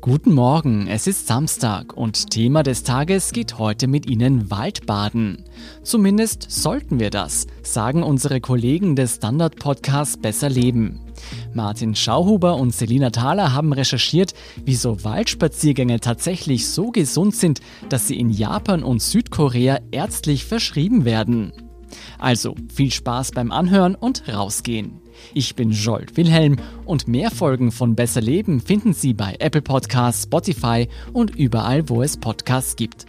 Guten Morgen, es ist Samstag und Thema des Tages geht heute mit Ihnen Waldbaden. Zumindest sollten wir das, sagen unsere Kollegen des Standard-Podcasts Besser Leben. Martin Schauhuber und Selina Thaler haben recherchiert, wieso Waldspaziergänge tatsächlich so gesund sind, dass sie in Japan und Südkorea ärztlich verschrieben werden. Also viel Spaß beim Anhören und rausgehen. Ich bin Jolt Wilhelm und mehr Folgen von Besser Leben finden Sie bei Apple Podcasts, Spotify und überall, wo es Podcasts gibt.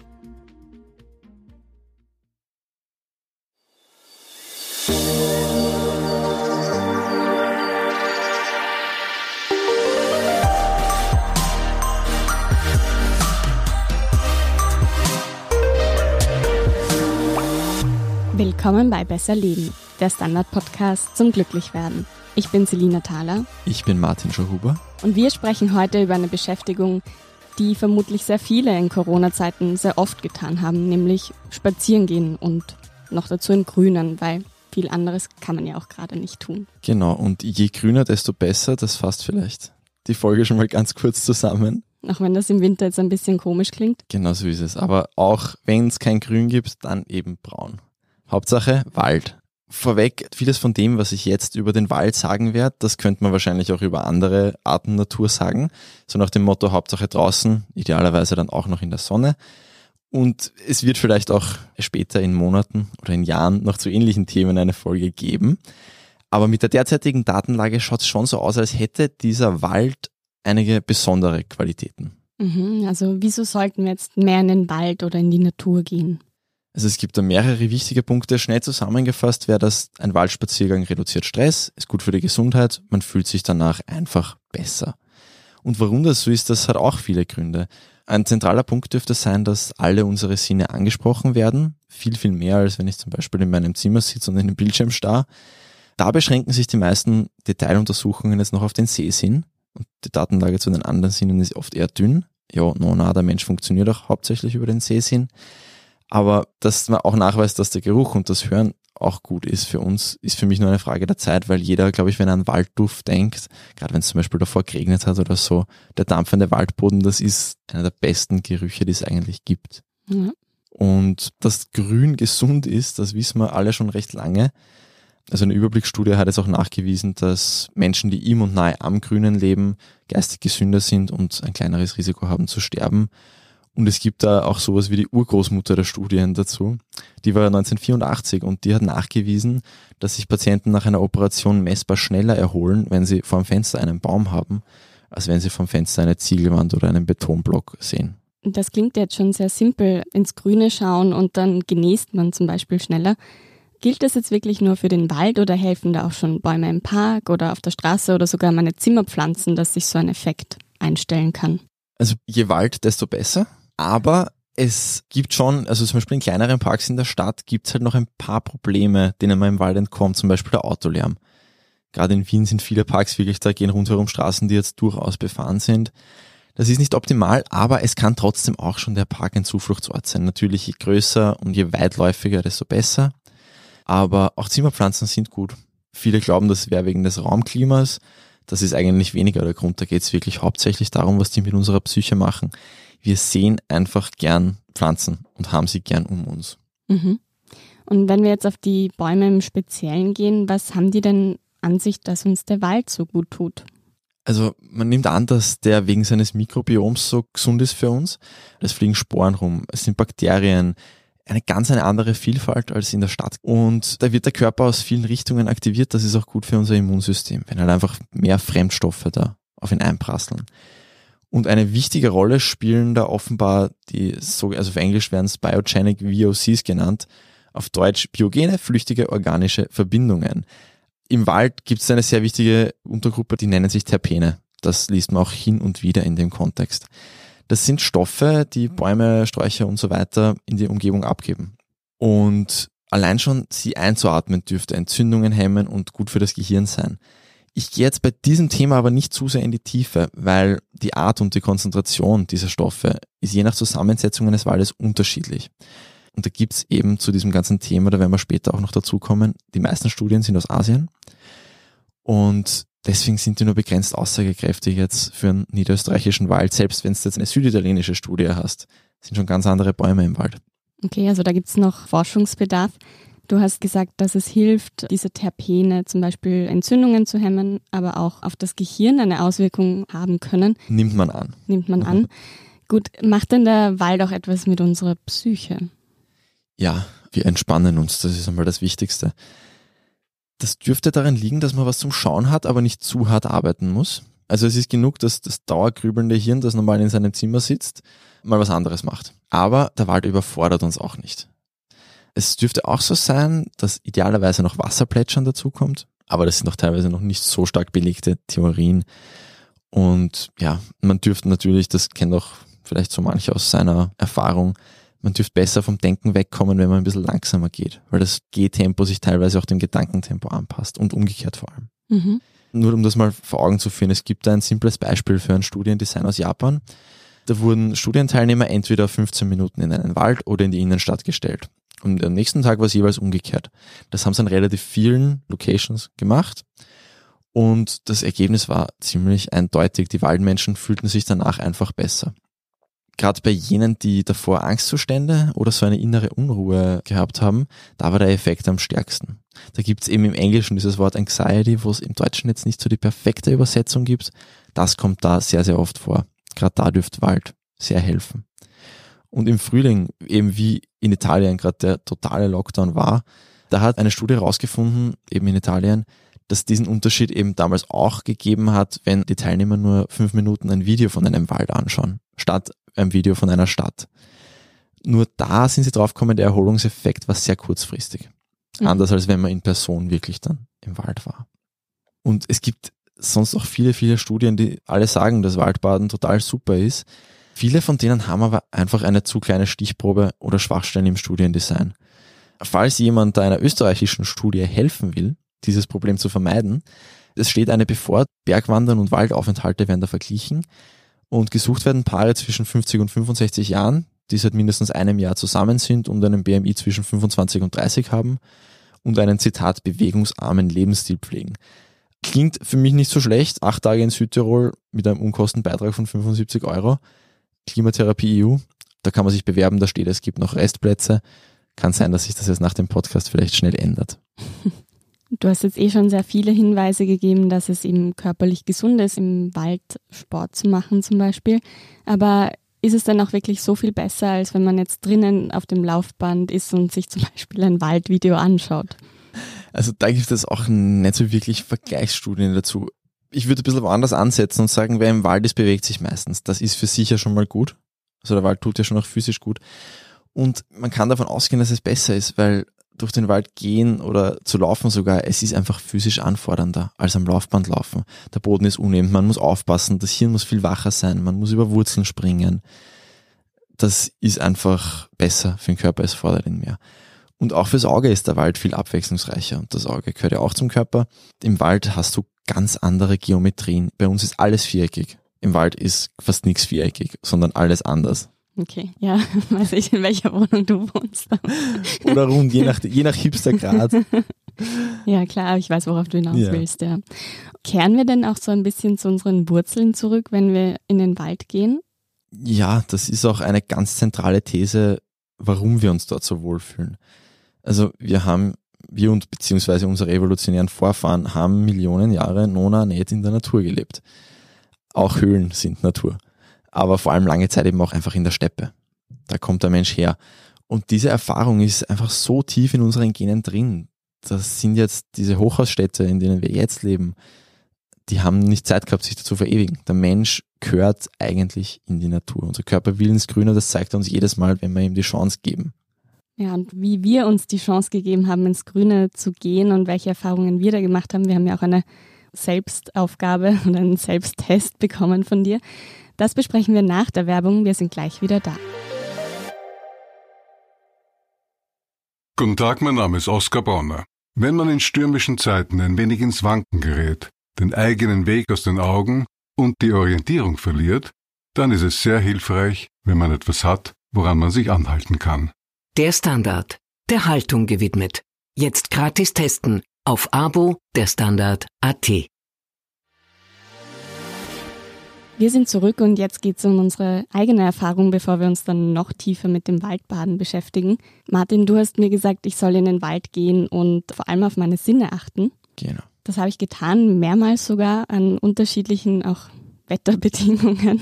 Willkommen bei Besser Leben, der Standard-Podcast zum Glücklichwerden. Ich bin Selina Thaler. Ich bin Martin Schauhuber. Und wir sprechen heute über eine Beschäftigung, die vermutlich sehr viele in Corona-Zeiten sehr oft getan haben, nämlich spazieren gehen und noch dazu im Grünen, weil viel anderes kann man ja auch gerade nicht tun. Genau, und je grüner, desto besser, das fasst vielleicht die Folge schon mal ganz kurz zusammen. Auch wenn das im Winter jetzt ein bisschen komisch klingt. Genau so ist es. Aber auch wenn es kein Grün gibt, dann eben braun. Hauptsache Wald. Vorweg, vieles von dem, was ich jetzt über den Wald sagen werde, das könnte man wahrscheinlich auch über andere Arten Natur sagen. So nach dem Motto Hauptsache draußen, idealerweise dann auch noch in der Sonne. Und es wird vielleicht auch später in Monaten oder in Jahren noch zu ähnlichen Themen eine Folge geben. Aber mit der derzeitigen Datenlage schaut es schon so aus, als hätte dieser Wald einige besondere Qualitäten. Mhm, also wieso sollten wir jetzt mehr in den Wald oder in die Natur gehen? Also es gibt da mehrere wichtige Punkte. Schnell zusammengefasst wäre das, ein Waldspaziergang reduziert Stress, ist gut für die Gesundheit, man fühlt sich danach einfach besser. Und warum das so ist, das hat auch viele Gründe. Ein zentraler Punkt dürfte sein, dass alle unsere Sinne angesprochen werden. Viel, viel mehr, als wenn ich zum Beispiel in meinem Zimmer sitze und in den Bildschirm starr. Da beschränken sich die meisten Detailuntersuchungen jetzt noch auf den Sehsinn. Und die Datenlage zu den anderen Sinnen ist oft eher dünn. Ja, no, na, der Mensch funktioniert auch hauptsächlich über den Sehsinn. Aber dass man auch nachweist, dass der Geruch und das Hören auch gut ist für uns, ist für mich nur eine Frage der Zeit, weil jeder, glaube ich, wenn er an Waldduft denkt, gerade wenn es zum Beispiel davor geregnet hat oder so, der dampfende Waldboden, das ist einer der besten Gerüche, die es eigentlich gibt. Mhm. Und dass Grün gesund ist, das wissen wir alle schon recht lange. Also eine Überblicksstudie hat es auch nachgewiesen, dass Menschen, die im und nahe am Grünen leben, geistig gesünder sind und ein kleineres Risiko haben zu sterben. Und es gibt da auch sowas wie die Urgroßmutter der Studien dazu. Die war 1984 und die hat nachgewiesen, dass sich Patienten nach einer Operation messbar schneller erholen, wenn sie vor dem Fenster einen Baum haben, als wenn sie vom Fenster eine Ziegelwand oder einen Betonblock sehen. Das klingt jetzt schon sehr simpel, ins Grüne schauen und dann genießt man zum Beispiel schneller. Gilt das jetzt wirklich nur für den Wald oder helfen da auch schon Bäume im Park oder auf der Straße oder sogar meine Zimmerpflanzen, dass sich so ein Effekt einstellen kann? Also je Wald, desto besser. Aber es gibt schon, also zum Beispiel in kleineren Parks in der Stadt gibt es halt noch ein paar Probleme, denen man im Wald entkommt, zum Beispiel der Autolärm. Gerade in Wien sind viele Parks wirklich, da gehen rundherum Straßen, die jetzt durchaus befahren sind. Das ist nicht optimal, aber es kann trotzdem auch schon der Park ein Zufluchtsort sein. Natürlich je größer und je weitläufiger, desto besser. Aber auch Zimmerpflanzen sind gut. Viele glauben, das wäre wegen des Raumklimas. Das ist eigentlich weniger der Grund. Da geht es wirklich hauptsächlich darum, was die mit unserer Psyche machen wir sehen einfach gern Pflanzen und haben sie gern um uns. Mhm. Und wenn wir jetzt auf die Bäume im Speziellen gehen, was haben die denn an sich, dass uns der Wald so gut tut? Also man nimmt an, dass der wegen seines Mikrobioms so gesund ist für uns. Es fliegen Sporen rum, es sind Bakterien, eine ganz eine andere Vielfalt als in der Stadt. Und da wird der Körper aus vielen Richtungen aktiviert. Das ist auch gut für unser Immunsystem, wenn halt einfach mehr Fremdstoffe da auf ihn einprasseln. Und eine wichtige Rolle spielen da offenbar die, also auf Englisch werden es Biogenic VOCs genannt, auf Deutsch biogene, flüchtige organische Verbindungen. Im Wald gibt es eine sehr wichtige Untergruppe, die nennen sich Terpene. Das liest man auch hin und wieder in dem Kontext. Das sind Stoffe, die Bäume, Sträucher und so weiter in die Umgebung abgeben. Und allein schon sie einzuatmen dürfte Entzündungen hemmen und gut für das Gehirn sein. Ich gehe jetzt bei diesem Thema aber nicht zu sehr in die Tiefe, weil die Art und die Konzentration dieser Stoffe ist je nach Zusammensetzung eines Waldes unterschiedlich. Und da gibt's eben zu diesem ganzen Thema, da werden wir später auch noch dazu kommen, die meisten Studien sind aus Asien. Und deswegen sind die nur begrenzt aussagekräftig jetzt für einen niederösterreichischen Wald, selbst wenn du jetzt eine süditalienische Studie hast, sind schon ganz andere Bäume im Wald. Okay, also da gibt es noch Forschungsbedarf. Du hast gesagt, dass es hilft, diese Terpene zum Beispiel Entzündungen zu hemmen, aber auch auf das Gehirn eine Auswirkung haben können. Nimmt man an. Nimmt man an. Gut, macht denn der Wald auch etwas mit unserer Psyche? Ja, wir entspannen uns, das ist einmal das Wichtigste. Das dürfte daran liegen, dass man was zum Schauen hat, aber nicht zu hart arbeiten muss. Also es ist genug, dass das dauergrübelnde Hirn, das normal in seinem Zimmer sitzt, mal was anderes macht. Aber der Wald überfordert uns auch nicht. Es dürfte auch so sein, dass idealerweise noch Wasserplätschern dazukommt, aber das sind auch teilweise noch nicht so stark belegte Theorien. Und ja, man dürfte natürlich, das kennt auch vielleicht so manche aus seiner Erfahrung, man dürfte besser vom Denken wegkommen, wenn man ein bisschen langsamer geht, weil das Gehtempo sich teilweise auch dem Gedankentempo anpasst und umgekehrt vor allem. Mhm. Nur um das mal vor Augen zu führen, es gibt da ein simples Beispiel für ein Studiendesign aus Japan. Da wurden Studienteilnehmer entweder 15 Minuten in einen Wald oder in die Innenstadt gestellt. Und am nächsten Tag war es jeweils umgekehrt. Das haben sie an relativ vielen Locations gemacht. Und das Ergebnis war ziemlich eindeutig. Die Waldmenschen fühlten sich danach einfach besser gerade bei jenen, die davor Angstzustände oder so eine innere Unruhe gehabt haben, da war der Effekt am stärksten. Da gibt's eben im Englischen dieses Wort Anxiety, wo es im Deutschen jetzt nicht so die perfekte Übersetzung gibt. Das kommt da sehr, sehr oft vor. Gerade da dürfte Wald sehr helfen. Und im Frühling, eben wie in Italien gerade der totale Lockdown war, da hat eine Studie herausgefunden, eben in Italien, dass diesen Unterschied eben damals auch gegeben hat, wenn die Teilnehmer nur fünf Minuten ein Video von einem Wald anschauen, statt ein Video von einer Stadt. Nur da sind sie draufgekommen, der Erholungseffekt war sehr kurzfristig. Mhm. Anders als wenn man in Person wirklich dann im Wald war. Und es gibt sonst auch viele, viele Studien, die alle sagen, dass Waldbaden total super ist. Viele von denen haben aber einfach eine zu kleine Stichprobe oder Schwachstellen im Studiendesign. Falls jemand einer österreichischen Studie helfen will, dieses Problem zu vermeiden, es steht eine bevor, Bergwandern und Waldaufenthalte werden da verglichen und gesucht werden Paare zwischen 50 und 65 Jahren, die seit mindestens einem Jahr zusammen sind und einen BMI zwischen 25 und 30 haben und einen Zitat bewegungsarmen Lebensstil pflegen. Klingt für mich nicht so schlecht. Acht Tage in Südtirol mit einem Unkostenbeitrag von 75 Euro. Klimatherapie EU. Da kann man sich bewerben, da steht, es gibt noch Restplätze. Kann sein, dass sich das jetzt nach dem Podcast vielleicht schnell ändert. Du hast jetzt eh schon sehr viele Hinweise gegeben, dass es eben körperlich gesund ist, im Wald Sport zu machen zum Beispiel. Aber ist es dann auch wirklich so viel besser, als wenn man jetzt drinnen auf dem Laufband ist und sich zum Beispiel ein Waldvideo anschaut? Also da gibt es auch nicht so wirklich Vergleichsstudien dazu. Ich würde ein bisschen woanders ansetzen und sagen, wer im Wald ist, bewegt sich meistens. Das ist für sich ja schon mal gut. Also der Wald tut ja schon auch physisch gut. Und man kann davon ausgehen, dass es besser ist, weil durch den Wald gehen oder zu laufen sogar, es ist einfach physisch anfordernder als am Laufband laufen. Der Boden ist uneben, man muss aufpassen, das Hirn muss viel wacher sein, man muss über Wurzeln springen. Das ist einfach besser für den Körper, es fordert ihn mehr. Und auch fürs Auge ist der Wald viel abwechslungsreicher und das Auge gehört ja auch zum Körper. Im Wald hast du ganz andere Geometrien. Bei uns ist alles viereckig. Im Wald ist fast nichts viereckig, sondern alles anders. Okay, ja, weiß ich, in welcher Wohnung du wohnst. Oder rund, je nach, je nach Hipstergrad. ja, klar, ich weiß, worauf du hinaus ja. willst, ja. Kehren wir denn auch so ein bisschen zu unseren Wurzeln zurück, wenn wir in den Wald gehen? Ja, das ist auch eine ganz zentrale These, warum wir uns dort so wohlfühlen. Also wir haben, wir und beziehungsweise unsere evolutionären Vorfahren haben Millionen Jahre nona in der Natur gelebt. Auch Höhlen sind Natur aber vor allem lange Zeit eben auch einfach in der Steppe. Da kommt der Mensch her. Und diese Erfahrung ist einfach so tief in unseren Genen drin. Das sind jetzt diese Hochhausstädte, in denen wir jetzt leben, die haben nicht Zeit gehabt, sich dazu verewigen. Der Mensch gehört eigentlich in die Natur. Unser Körper will ins Grüne, das zeigt er uns jedes Mal, wenn wir ihm die Chance geben. Ja, und wie wir uns die Chance gegeben haben, ins Grüne zu gehen und welche Erfahrungen wir da gemacht haben. Wir haben ja auch eine Selbstaufgabe und einen Selbsttest bekommen von dir. Das besprechen wir nach der Werbung. Wir sind gleich wieder da. Guten Tag, mein Name ist Oskar Bonner. Wenn man in stürmischen Zeiten ein wenig ins Wanken gerät, den eigenen Weg aus den Augen und die Orientierung verliert, dann ist es sehr hilfreich, wenn man etwas hat, woran man sich anhalten kann. Der Standard, der Haltung gewidmet. Jetzt gratis testen auf Abo der Standard AT. Wir sind zurück und jetzt geht es um unsere eigene Erfahrung, bevor wir uns dann noch tiefer mit dem Waldbaden beschäftigen. Martin, du hast mir gesagt, ich soll in den Wald gehen und vor allem auf meine Sinne achten. Genau. Das habe ich getan, mehrmals sogar an unterschiedlichen, auch Wetterbedingungen.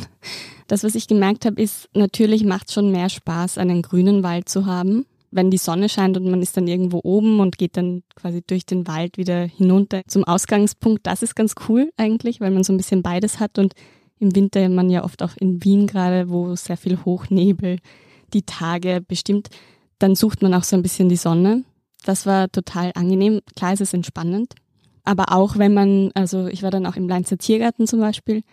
Das, was ich gemerkt habe, ist, natürlich macht schon mehr Spaß, einen grünen Wald zu haben. Wenn die Sonne scheint und man ist dann irgendwo oben und geht dann quasi durch den Wald wieder hinunter zum Ausgangspunkt, das ist ganz cool eigentlich, weil man so ein bisschen beides hat und im Winter man ja oft auch in Wien gerade, wo sehr viel Hochnebel die Tage bestimmt, dann sucht man auch so ein bisschen die Sonne. Das war total angenehm. Klar ist es entspannend. Aber auch wenn man, also ich war dann auch im Leinzer Tiergarten zum Beispiel,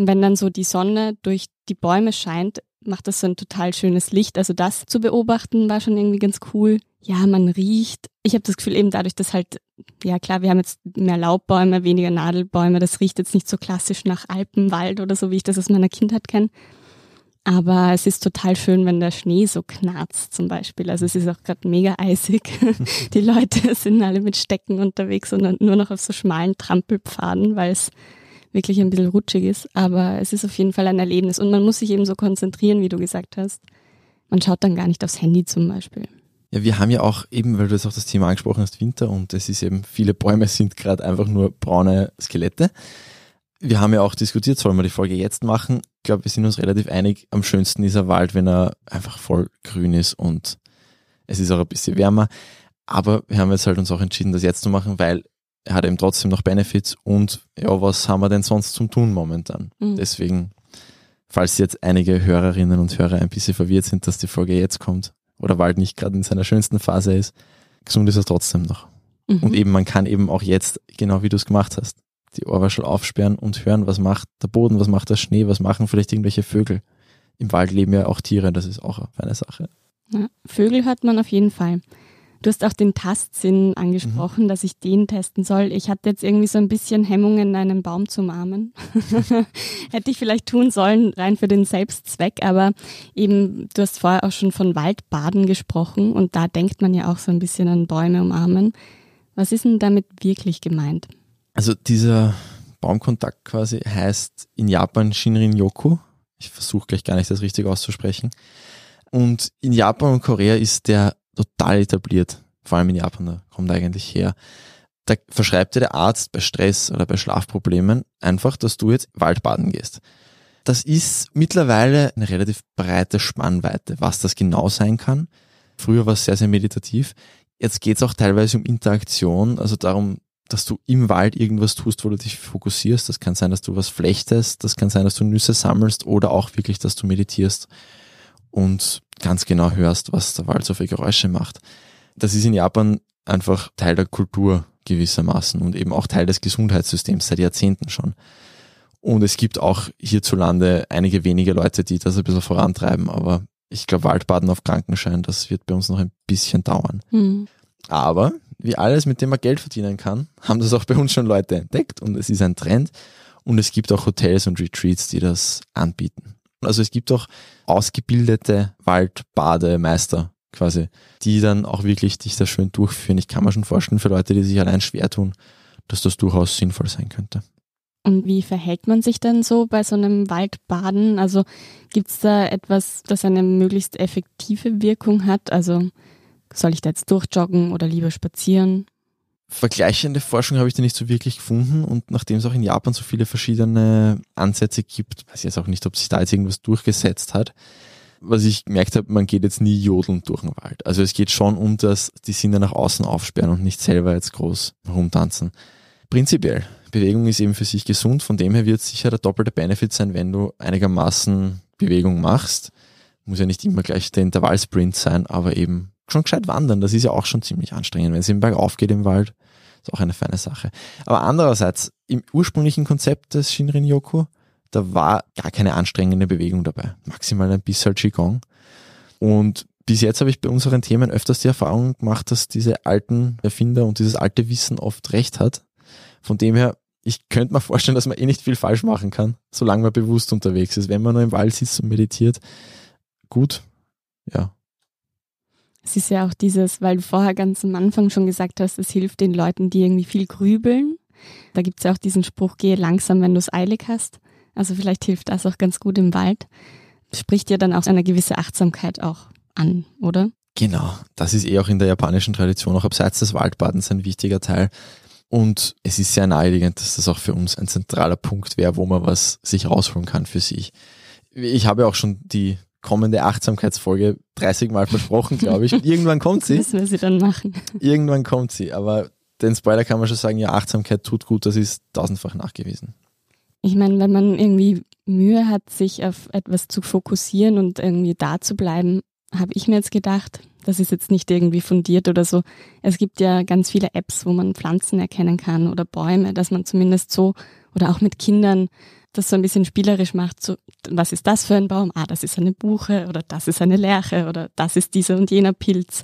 und wenn dann so die Sonne durch die Bäume scheint, macht das so ein total schönes Licht. Also das zu beobachten war schon irgendwie ganz cool. Ja, man riecht. Ich habe das Gefühl eben dadurch, dass halt, ja klar, wir haben jetzt mehr Laubbäume, weniger Nadelbäume. Das riecht jetzt nicht so klassisch nach Alpenwald oder so, wie ich das aus meiner Kindheit kenne. Aber es ist total schön, wenn der Schnee so knarzt zum Beispiel. Also es ist auch gerade mega eisig. Die Leute sind alle mit Stecken unterwegs und nur noch auf so schmalen Trampelpfaden, weil es wirklich ein bisschen rutschig ist. Aber es ist auf jeden Fall ein Erlebnis und man muss sich eben so konzentrieren, wie du gesagt hast. Man schaut dann gar nicht aufs Handy zum Beispiel. Ja, wir haben ja auch eben, weil du jetzt auch das Thema angesprochen hast, Winter und es ist eben, viele Bäume sind gerade einfach nur braune Skelette. Wir haben ja auch diskutiert, sollen wir die Folge jetzt machen? Ich glaube, wir sind uns relativ einig, am schönsten ist ein Wald, wenn er einfach voll grün ist und es ist auch ein bisschen wärmer. Aber wir haben jetzt halt uns auch entschieden, das jetzt zu machen, weil hat eben trotzdem noch Benefits und ja, was haben wir denn sonst zum Tun momentan? Mhm. Deswegen, falls jetzt einige Hörerinnen und Hörer ein bisschen verwirrt sind, dass die Folge jetzt kommt oder Wald nicht gerade in seiner schönsten Phase ist, gesund ist er trotzdem noch. Mhm. Und eben, man kann eben auch jetzt, genau wie du es gemacht hast, die Ohrwaschel aufsperren und hören, was macht der Boden, was macht der Schnee, was machen vielleicht irgendwelche Vögel. Im Wald leben ja auch Tiere, das ist auch eine Sache. Ja, Vögel hört man auf jeden Fall. Du hast auch den Tastsinn angesprochen, mhm. dass ich den testen soll. Ich hatte jetzt irgendwie so ein bisschen Hemmungen, einen Baum zu umarmen. Hätte ich vielleicht tun sollen, rein für den Selbstzweck, aber eben, du hast vorher auch schon von Waldbaden gesprochen und da denkt man ja auch so ein bisschen an Bäume umarmen. Was ist denn damit wirklich gemeint? Also dieser Baumkontakt quasi heißt in Japan Shinrin-yoku. Ich versuche gleich gar nicht das richtig auszusprechen. Und in Japan und Korea ist der total etabliert, vor allem in Japan, da kommt eigentlich her. Da verschreibt dir der Arzt bei Stress oder bei Schlafproblemen einfach, dass du jetzt Waldbaden gehst. Das ist mittlerweile eine relativ breite Spannweite, was das genau sein kann. Früher war es sehr, sehr meditativ. Jetzt geht es auch teilweise um Interaktion, also darum, dass du im Wald irgendwas tust, wo du dich fokussierst. Das kann sein, dass du was flechtest, das kann sein, dass du Nüsse sammelst oder auch wirklich, dass du meditierst und ganz genau hörst, was der Wald so für Geräusche macht. Das ist in Japan einfach Teil der Kultur gewissermaßen und eben auch Teil des Gesundheitssystems seit Jahrzehnten schon. Und es gibt auch hierzulande einige wenige Leute, die das ein bisschen vorantreiben, aber ich glaube, Waldbaden auf Krankenschein, das wird bei uns noch ein bisschen dauern. Mhm. Aber wie alles, mit dem man Geld verdienen kann, haben das auch bei uns schon Leute entdeckt und es ist ein Trend. Und es gibt auch Hotels und Retreats, die das anbieten. Also es gibt auch ausgebildete Waldbademeister quasi, die dann auch wirklich dich da schön durchführen. Ich kann mir schon vorstellen, für Leute, die sich allein schwer tun, dass das durchaus sinnvoll sein könnte. Und wie verhält man sich denn so bei so einem Waldbaden? Also gibt es da etwas, das eine möglichst effektive Wirkung hat? Also soll ich da jetzt durchjoggen oder lieber spazieren? Vergleichende Forschung habe ich da nicht so wirklich gefunden und nachdem es auch in Japan so viele verschiedene Ansätze gibt, weiß ich jetzt auch nicht, ob sich da jetzt irgendwas durchgesetzt hat. Was ich gemerkt habe, man geht jetzt nie jodelnd durch den Wald. Also es geht schon um das, die Sinne nach außen aufsperren und nicht selber jetzt groß rumtanzen. Prinzipiell, Bewegung ist eben für sich gesund, von dem her wird sicher der doppelte Benefit sein, wenn du einigermaßen Bewegung machst. Muss ja nicht immer gleich der Intervallsprint sein, aber eben schon gescheit wandern. Das ist ja auch schon ziemlich anstrengend. Wenn es eben bergauf geht im Wald, ist auch eine feine Sache. Aber andererseits, im ursprünglichen Konzept des Shinrin-Yoku, da war gar keine anstrengende Bewegung dabei. Maximal ein bisschen Qigong. Und bis jetzt habe ich bei unseren Themen öfters die Erfahrung gemacht, dass diese alten Erfinder und dieses alte Wissen oft recht hat. Von dem her, ich könnte mir vorstellen, dass man eh nicht viel falsch machen kann, solange man bewusst unterwegs ist. Wenn man nur im Wald sitzt und meditiert, gut, ja, es ist ja auch dieses, weil du vorher ganz am Anfang schon gesagt hast, es hilft den Leuten, die irgendwie viel grübeln. Da gibt es ja auch diesen Spruch, gehe langsam, wenn du es eilig hast. Also vielleicht hilft das auch ganz gut im Wald. Spricht ja dann auch eine gewisse Achtsamkeit auch an, oder? Genau, das ist eh auch in der japanischen Tradition auch abseits des Waldbadens ein wichtiger Teil. Und es ist sehr naheliegend, dass das auch für uns ein zentraler Punkt wäre, wo man was sich rausholen kann für sich. Ich habe ja auch schon die kommende Achtsamkeitsfolge 30 Mal versprochen, glaube ich. Und irgendwann kommt sie. Müssen wir sie dann machen. Irgendwann kommt sie. Aber den Spoiler kann man schon sagen, ja, Achtsamkeit tut gut, das ist tausendfach nachgewiesen. Ich meine, wenn man irgendwie Mühe hat, sich auf etwas zu fokussieren und irgendwie da zu bleiben, habe ich mir jetzt gedacht, das ist jetzt nicht irgendwie fundiert oder so. Es gibt ja ganz viele Apps, wo man Pflanzen erkennen kann oder Bäume, dass man zumindest so oder auch mit Kindern das so ein bisschen spielerisch macht. So, was ist das für ein Baum? Ah, das ist eine Buche oder das ist eine Lerche oder das ist dieser und jener Pilz.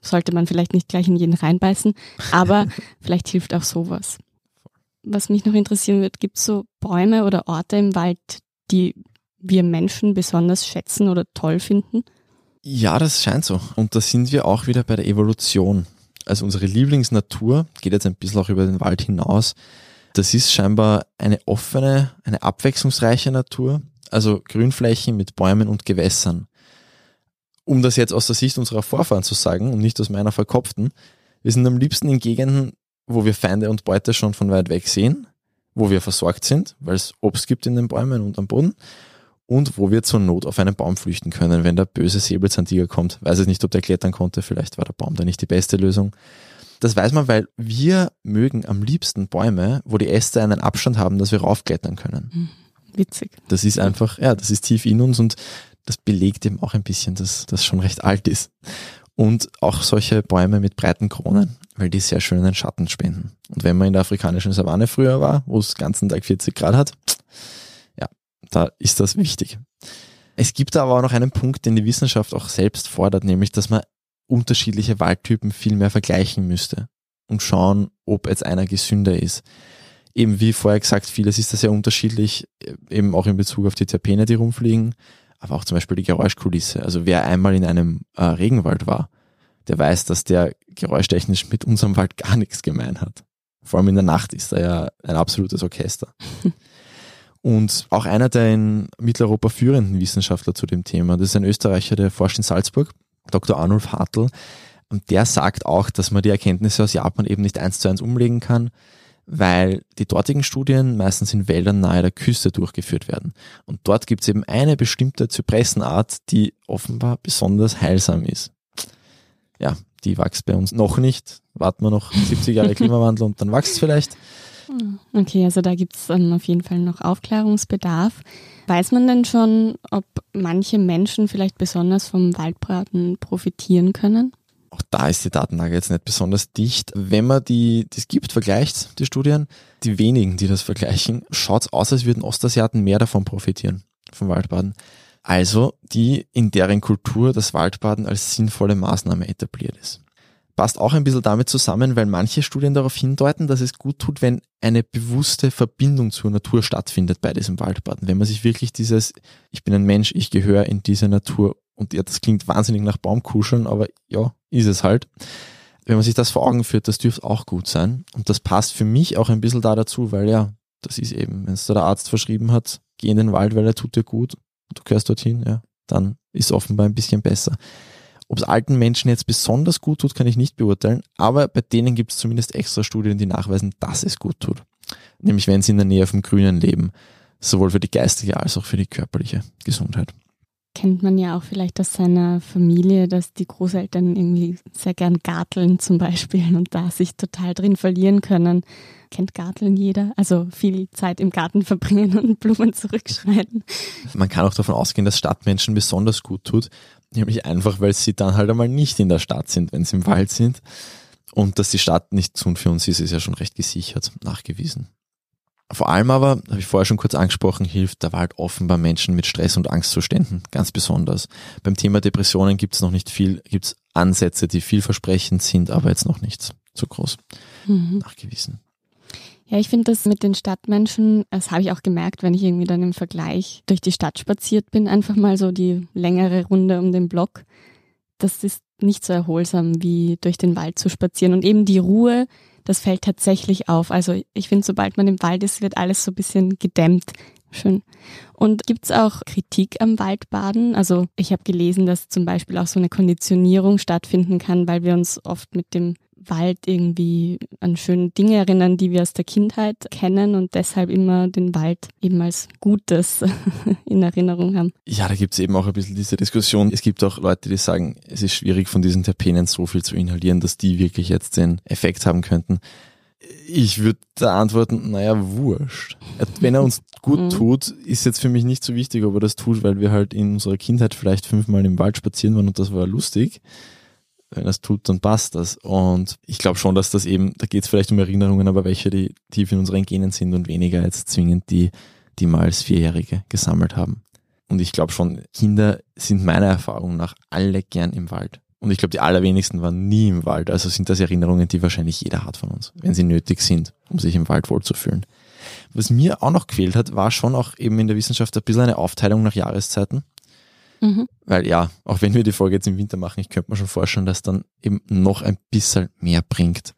Sollte man vielleicht nicht gleich in jeden reinbeißen, aber vielleicht hilft auch sowas. Was mich noch interessieren wird, gibt es so Bäume oder Orte im Wald, die wir Menschen besonders schätzen oder toll finden? Ja, das scheint so. Und da sind wir auch wieder bei der Evolution. Also unsere Lieblingsnatur geht jetzt ein bisschen auch über den Wald hinaus. Das ist scheinbar eine offene, eine abwechslungsreiche Natur, also Grünflächen mit Bäumen und Gewässern. Um das jetzt aus der Sicht unserer Vorfahren zu sagen und nicht aus meiner verkopften, wir sind am liebsten in Gegenden, wo wir Feinde und Beute schon von weit weg sehen, wo wir versorgt sind, weil es Obst gibt in den Bäumen und am Boden und wo wir zur Not auf einen Baum flüchten können, wenn der böse Säbelzahntiger kommt. Weiß ich nicht, ob der klettern konnte, vielleicht war der Baum da nicht die beste Lösung. Das weiß man, weil wir mögen am liebsten Bäume, wo die Äste einen Abstand haben, dass wir raufklettern können. Hm, witzig. Das ist einfach, ja, das ist tief in uns und das belegt eben auch ein bisschen, dass das schon recht alt ist. Und auch solche Bäume mit breiten Kronen, weil die sehr schönen Schatten spenden. Und wenn man in der afrikanischen Savanne früher war, wo es den ganzen Tag 40 Grad hat, da ist das wichtig. Es gibt aber auch noch einen Punkt, den die Wissenschaft auch selbst fordert, nämlich, dass man unterschiedliche Waldtypen viel mehr vergleichen müsste und schauen, ob jetzt einer gesünder ist. Eben wie vorher gesagt, vieles ist da sehr unterschiedlich, eben auch in Bezug auf die Terpene, die rumfliegen, aber auch zum Beispiel die Geräuschkulisse. Also wer einmal in einem äh, Regenwald war, der weiß, dass der geräuschtechnisch mit unserem Wald gar nichts gemein hat. Vor allem in der Nacht ist er ja ein absolutes Orchester. und auch einer der in Mitteleuropa führenden Wissenschaftler zu dem Thema. Das ist ein Österreicher, der forscht in Salzburg, Dr. Arnulf Hartl. Und der sagt auch, dass man die Erkenntnisse aus Japan eben nicht eins zu eins umlegen kann, weil die dortigen Studien meistens in Wäldern nahe der Küste durchgeführt werden. Und dort gibt es eben eine bestimmte Zypressenart, die offenbar besonders heilsam ist. Ja, die wächst bei uns noch nicht. Warten wir noch 70 Jahre Klimawandel und dann wächst es vielleicht. Okay, also da gibt es ähm, auf jeden Fall noch Aufklärungsbedarf. Weiß man denn schon, ob manche Menschen vielleicht besonders vom Waldbraten profitieren können? Auch da ist die Datenlage jetzt nicht besonders dicht. Wenn man die, es gibt, vergleicht, die Studien, die wenigen, die das vergleichen, schaut es aus, als würden Ostasiaten mehr davon profitieren, vom Waldbaden. Also die, in deren Kultur das Waldbaden als sinnvolle Maßnahme etabliert ist passt auch ein bisschen damit zusammen, weil manche Studien darauf hindeuten, dass es gut tut, wenn eine bewusste Verbindung zur Natur stattfindet bei diesem Waldbaden. Wenn man sich wirklich dieses, ich bin ein Mensch, ich gehöre in diese Natur und ja, das klingt wahnsinnig nach Baumkuscheln, aber ja, ist es halt. Wenn man sich das vor Augen führt, das dürfte auch gut sein. Und das passt für mich auch ein bisschen da dazu, weil ja, das ist eben, wenn es da der Arzt verschrieben hat, geh in den Wald, weil er tut dir gut, du gehörst dorthin, ja, dann ist offenbar ein bisschen besser. Ob es alten Menschen jetzt besonders gut tut, kann ich nicht beurteilen, aber bei denen gibt es zumindest extra Studien, die nachweisen, dass es gut tut. Nämlich wenn sie in der Nähe vom Grünen leben, sowohl für die geistige als auch für die körperliche Gesundheit kennt man ja auch vielleicht aus seiner Familie, dass die Großeltern irgendwie sehr gern garteln zum Beispiel und da sich total drin verlieren können. Kennt Garteln jeder? Also viel Zeit im Garten verbringen und Blumen zurückschneiden. Man kann auch davon ausgehen, dass Stadtmenschen besonders gut tut, nämlich einfach, weil sie dann halt einmal nicht in der Stadt sind, wenn sie im Wald sind. Und dass die Stadt nicht gesund für uns ist, ist ja schon recht gesichert, nachgewiesen. Vor allem aber, habe ich vorher schon kurz angesprochen, hilft der Wald offenbar Menschen mit Stress- und Angstzuständen ganz besonders. Beim Thema Depressionen gibt es noch nicht viel, gibt es Ansätze, die vielversprechend sind, aber jetzt noch nichts so groß mhm. nachgewiesen. Ja, ich finde das mit den Stadtmenschen, das habe ich auch gemerkt, wenn ich irgendwie dann im Vergleich durch die Stadt spaziert bin, einfach mal so die längere Runde um den Block. Das ist nicht so erholsam wie durch den Wald zu spazieren und eben die Ruhe, das fällt tatsächlich auf. Also ich finde, sobald man im Wald ist, wird alles so ein bisschen gedämmt. Schön. Und gibt's auch Kritik am Waldbaden? Also ich habe gelesen, dass zum Beispiel auch so eine Konditionierung stattfinden kann, weil wir uns oft mit dem Wald irgendwie an schöne Dinge erinnern, die wir aus der Kindheit kennen und deshalb immer den Wald eben als Gutes in Erinnerung haben. Ja, da gibt's eben auch ein bisschen diese Diskussion. Es gibt auch Leute, die sagen, es ist schwierig von diesen Terpenen so viel zu inhalieren, dass die wirklich jetzt den Effekt haben könnten. Ich würde da antworten, naja, wurscht. Wenn er uns gut mhm. tut, ist jetzt für mich nicht so wichtig, ob er das tut, weil wir halt in unserer Kindheit vielleicht fünfmal im Wald spazieren waren und das war lustig wenn es tut, dann passt das. Und ich glaube schon, dass das eben, da geht es vielleicht um Erinnerungen, aber welche, die tief in unseren Genen sind und weniger jetzt zwingend die, die mal als Vierjährige gesammelt haben. Und ich glaube schon, Kinder sind meiner Erfahrung nach alle gern im Wald. Und ich glaube, die allerwenigsten waren nie im Wald. Also sind das Erinnerungen, die wahrscheinlich jeder hat von uns, wenn sie nötig sind, um sich im Wald wohlzufühlen. Was mir auch noch gefehlt hat, war schon auch eben in der Wissenschaft ein bisschen eine Aufteilung nach Jahreszeiten. Mhm. Weil ja, auch wenn wir die Folge jetzt im Winter machen, ich könnte mir schon vorstellen, dass dann eben noch ein bisschen mehr bringt,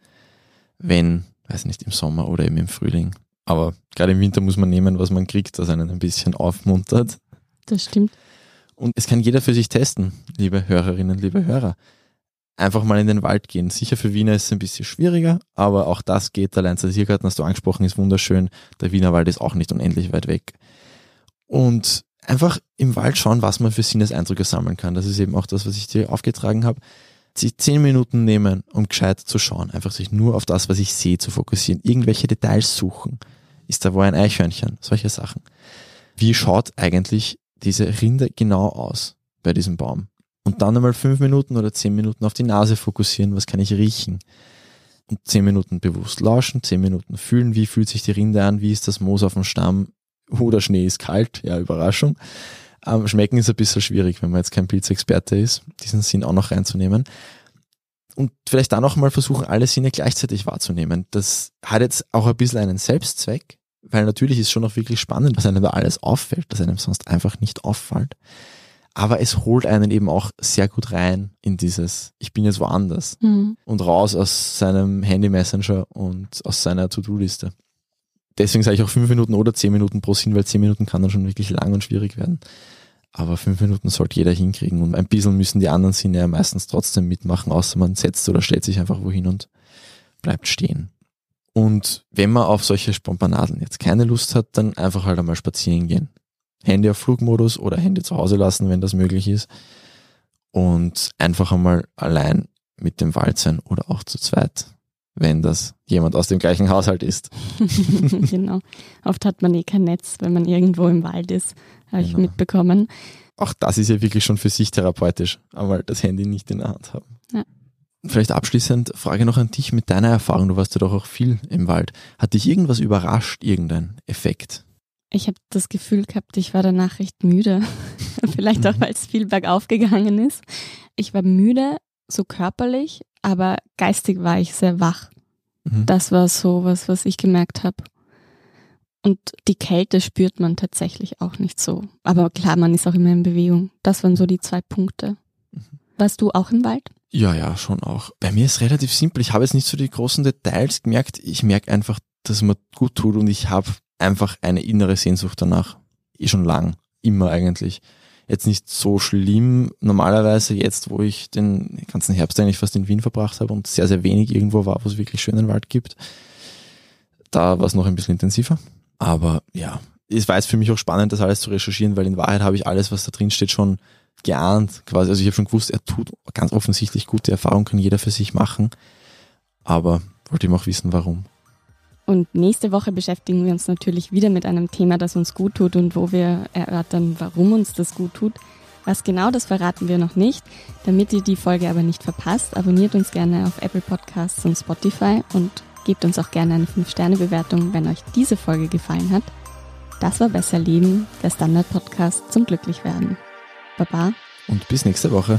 wenn, weiß nicht, im Sommer oder eben im Frühling. Aber gerade im Winter muss man nehmen, was man kriegt, das einen ein bisschen aufmuntert. Das stimmt. Und es kann jeder für sich testen, liebe Hörerinnen, liebe Hörer. Einfach mal in den Wald gehen. Sicher für Wiener ist es ein bisschen schwieriger, aber auch das geht. Der Leinzer Tiergarten hast du angesprochen, ist wunderschön. Der Wiener Wald ist auch nicht unendlich weit weg. Und einfach im Wald schauen, was man für Sinneseindrücke sammeln kann. Das ist eben auch das, was ich dir aufgetragen habe. Sich zehn Minuten nehmen, um gescheit zu schauen. Einfach sich nur auf das, was ich sehe, zu fokussieren. Irgendwelche Details suchen. Ist da wo ein Eichhörnchen? Solche Sachen. Wie schaut eigentlich diese Rinde genau aus bei diesem Baum? Und dann einmal fünf Minuten oder zehn Minuten auf die Nase fokussieren. Was kann ich riechen? Und zehn Minuten bewusst lauschen, zehn Minuten fühlen, wie fühlt sich die Rinde an, wie ist das Moos auf dem Stamm, oder Schnee ist kalt, ja, Überraschung. Ähm, schmecken ist ein bisschen schwierig, wenn man jetzt kein Pilzexperte ist, diesen Sinn auch noch reinzunehmen. Und vielleicht dann auch mal versuchen, alle Sinne gleichzeitig wahrzunehmen. Das hat jetzt auch ein bisschen einen Selbstzweck, weil natürlich ist schon auch wirklich spannend, was einem da alles auffällt, dass einem sonst einfach nicht auffällt. Aber es holt einen eben auch sehr gut rein in dieses, ich bin jetzt woanders mhm. und raus aus seinem Handy Messenger und aus seiner To-Do-Liste deswegen sage ich auch fünf Minuten oder zehn Minuten pro Sinn, weil zehn Minuten kann dann schon wirklich lang und schwierig werden. Aber fünf Minuten sollte jeder hinkriegen und ein bisschen müssen die anderen Sinne ja meistens trotzdem mitmachen, außer man setzt oder stellt sich einfach wohin und bleibt stehen. Und wenn man auf solche Spompanadeln jetzt keine Lust hat, dann einfach halt einmal spazieren gehen. Handy auf Flugmodus oder Handy zu Hause lassen, wenn das möglich ist. Und einfach einmal allein mit dem Wald sein oder auch zu zweit wenn das jemand aus dem gleichen Haushalt ist. genau. Oft hat man eh kein Netz, wenn man irgendwo im Wald ist, habe genau. ich mitbekommen. Auch das ist ja wirklich schon für sich therapeutisch, aber das Handy nicht in der Hand haben. Ja. Vielleicht abschließend Frage noch an dich mit deiner Erfahrung. Du warst ja doch auch viel im Wald. Hat dich irgendwas überrascht, irgendein Effekt? Ich habe das Gefühl gehabt, ich war danach recht müde. Vielleicht auch, mhm. weil es viel bergauf gegangen ist. Ich war müde, so körperlich, aber geistig war ich sehr wach. Mhm. Das war so was, was ich gemerkt habe. Und die Kälte spürt man tatsächlich auch nicht so. Aber klar, man ist auch immer in Bewegung. Das waren so die zwei Punkte. Mhm. Warst du auch im Wald? Ja, ja, schon auch. Bei mir ist relativ simpel. Ich habe jetzt nicht so die großen Details gemerkt. Ich merke einfach, dass es mir gut tut und ich habe einfach eine innere Sehnsucht danach. Eh schon lang. Immer eigentlich jetzt nicht so schlimm. Normalerweise jetzt, wo ich den ganzen Herbst eigentlich fast in Wien verbracht habe und sehr, sehr wenig irgendwo war, wo es wirklich schönen Wald gibt, da war es noch ein bisschen intensiver. Aber ja, es war jetzt für mich auch spannend, das alles zu recherchieren, weil in Wahrheit habe ich alles, was da drin steht, schon geahnt. Quasi. Also ich habe schon gewusst, er tut ganz offensichtlich gute Erfahrungen, kann jeder für sich machen. Aber wollte ihm auch wissen, warum. Und nächste Woche beschäftigen wir uns natürlich wieder mit einem Thema, das uns gut tut und wo wir erörtern, warum uns das gut tut. Was genau, das verraten wir noch nicht. Damit ihr die Folge aber nicht verpasst, abonniert uns gerne auf Apple Podcasts und Spotify und gebt uns auch gerne eine 5-Sterne-Bewertung, wenn euch diese Folge gefallen hat. Das war Besser Leben, der Standard-Podcast zum Glücklichwerden. Baba. Und bis nächste Woche.